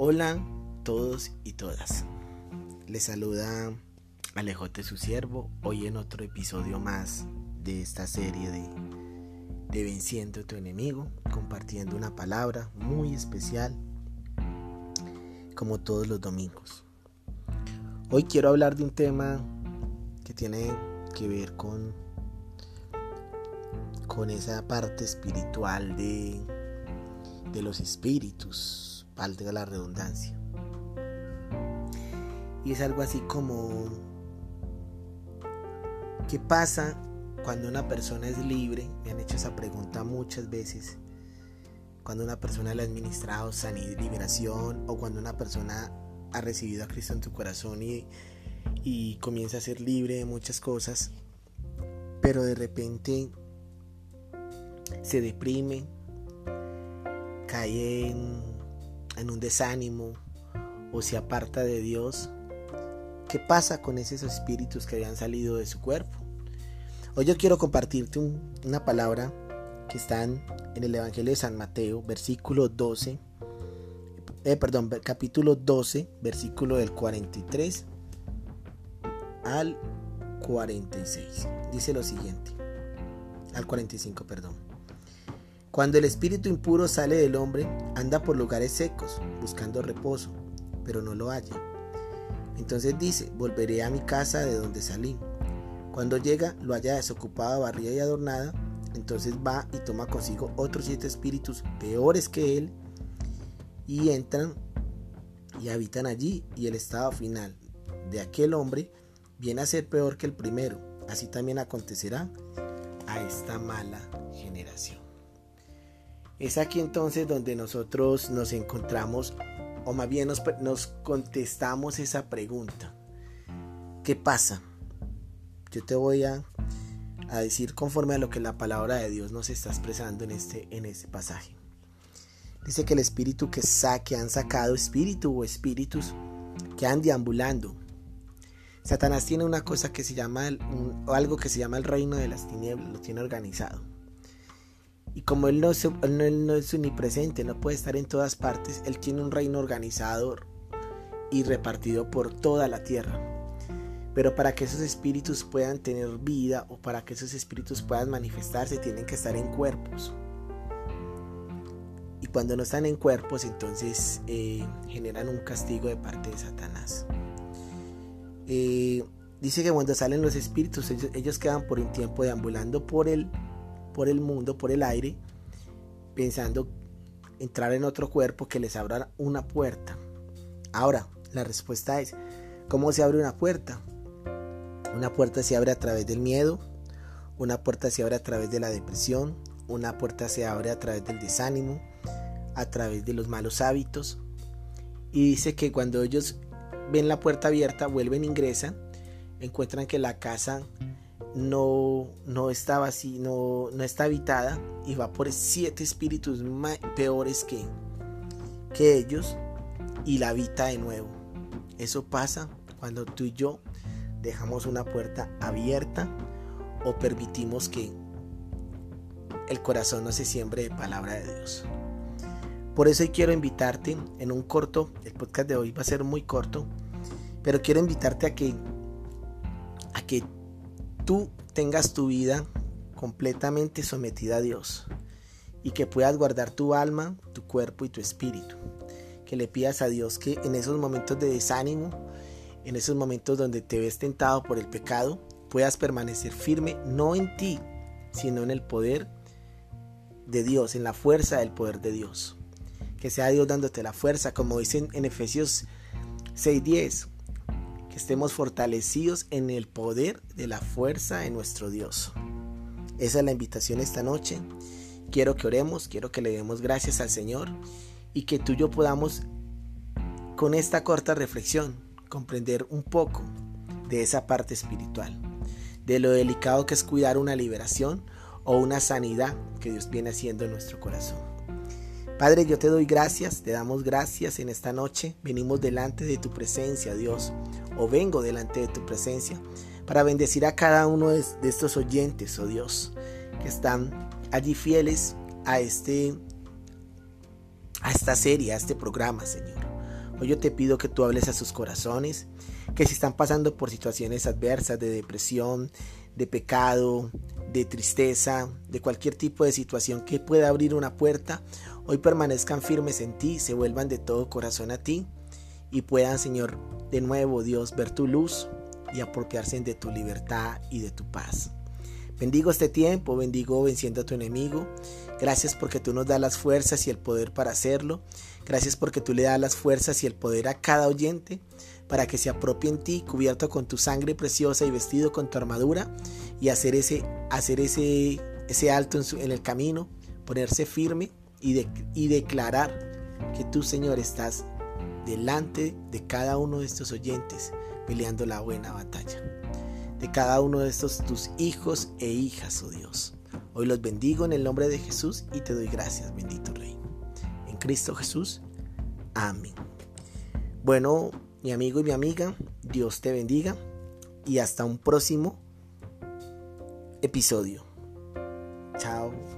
Hola todos y todas. Les saluda Alejote su siervo, hoy en otro episodio más de esta serie de, de Venciendo tu enemigo, compartiendo una palabra muy especial como todos los domingos. Hoy quiero hablar de un tema que tiene que ver con con esa parte espiritual de, de los espíritus, valga la redundancia. Y es algo así como, ¿qué pasa cuando una persona es libre? Me han hecho esa pregunta muchas veces. Cuando una persona le ha administrado sanidad liberación o cuando una persona ha recibido a Cristo en tu corazón y, y comienza a ser libre de muchas cosas, pero de repente se deprime, cae en, un desánimo o se aparta de Dios, ¿qué pasa con esos espíritus que habían salido de su cuerpo? Hoy yo quiero compartirte una palabra que está en, el Evangelio de San Mateo, versículo 12, eh, perdón, capítulo 12, versículo del 43 al 46. Dice lo siguiente, al 45, perdón. Cuando el espíritu impuro sale del hombre, anda por lugares secos, buscando reposo, pero no lo halla. Entonces dice, volveré a mi casa de donde salí. Cuando llega, lo halla desocupada, barrida y adornada, entonces va y toma consigo otros siete espíritus peores que él, y entran y habitan allí, y el estado final de aquel hombre viene a ser peor que el primero. Así también acontecerá a esta mala generación. Es aquí entonces donde nosotros nos encontramos, o más bien nos, contestamos esa pregunta. ¿Qué pasa? Yo te voy a, decir conforme a lo que la palabra de Dios nos está expresando en este, en este pasaje. Dice que el espíritu que, saque han sacado espíritu o espíritus que han deambulando. Satanás tiene una cosa que se llama, algo que se llama el reino de las tinieblas, lo tiene organizado. Y como él no, es, él no es omnipresente, no puede estar en todas partes, él tiene un reino organizado y repartido por toda la tierra. Pero para que esos espíritus puedan tener vida o para que esos espíritus puedan manifestarse, tienen que estar en cuerpos. Y cuando no están en cuerpos, entonces eh, generan un castigo de parte de Satanás. Eh, dice que cuando salen los espíritus, ellos, ellos, quedan por un tiempo deambulando por el por el mundo, por el aire, pensando entrar en otro cuerpo que les abra una puerta. Ahora, la respuesta es, ¿cómo se abre una puerta? Una puerta se abre a través del miedo, una puerta se abre a través de la depresión, una puerta se abre a través del desánimo, a través de los malos hábitos. Y dice que cuando ellos ven la puerta abierta, vuelven, ingresan, encuentran que la casa no, no estaba así, no, no está habitada y va por siete espíritus peores que, que ellos y la habita de nuevo. Eso pasa cuando tú y yo dejamos una puerta abierta o permitimos que el corazón no se siembre de palabra de Dios. Por eso hoy quiero invitarte en un corto, el podcast de hoy va a ser muy corto, pero quiero invitarte a que a que tú tengas tu vida completamente sometida a Dios y que puedas guardar tu alma, tu cuerpo y tu espíritu. Que le pidas a Dios que en esos momentos de desánimo, en esos momentos donde te ves tentado por el pecado, puedas permanecer firme no en ti, sino en el poder de Dios, en la fuerza del poder de Dios. Que sea Dios dándote la fuerza, como dicen en Efesios 6:10 estemos fortalecidos en el poder de la fuerza de nuestro Dios. Esa es la invitación esta noche. Quiero que oremos, quiero que le demos gracias al Señor y que tú y yo podamos con esta corta reflexión comprender un poco de esa parte espiritual, de lo delicado que es cuidar una liberación o una sanidad que Dios viene haciendo en nuestro corazón. Padre, yo te doy gracias, te damos gracias en esta noche. Venimos delante de tu presencia, Dios, o vengo delante de tu presencia para bendecir a cada uno de, estos oyentes, oh Dios, que están allí fieles a este a esta serie, a este programa, Señor. Hoy yo te pido que tú hables a sus corazones, que si están pasando por situaciones adversas de depresión, de pecado, de tristeza, de cualquier tipo de situación que pueda abrir una puerta, hoy permanezcan firmes en ti, se vuelvan de todo corazón a ti y puedan, Señor, de nuevo, Dios, ver tu luz y apropiarse de tu libertad y de tu paz. Bendigo este tiempo, bendigo venciendo a tu enemigo. Gracias porque tú nos das las fuerzas y el poder para hacerlo. Gracias porque tú le das las fuerzas y el poder a cada oyente para que se apropie en ti, cubierto con tu sangre preciosa y vestido con tu armadura, y hacer ese, hacer ese, ese alto en, el camino, ponerse firme y, y declarar que tú, Señor, estás delante de cada uno de estos oyentes peleando la buena batalla. De cada uno de estos tus hijos e hijas, oh Dios. Hoy los bendigo en el nombre de Jesús y te doy gracias, bendito Rey. En Cristo Jesús. Amén. Bueno, mi amigo y mi amiga, Dios te bendiga y hasta un próximo episodio. Chao.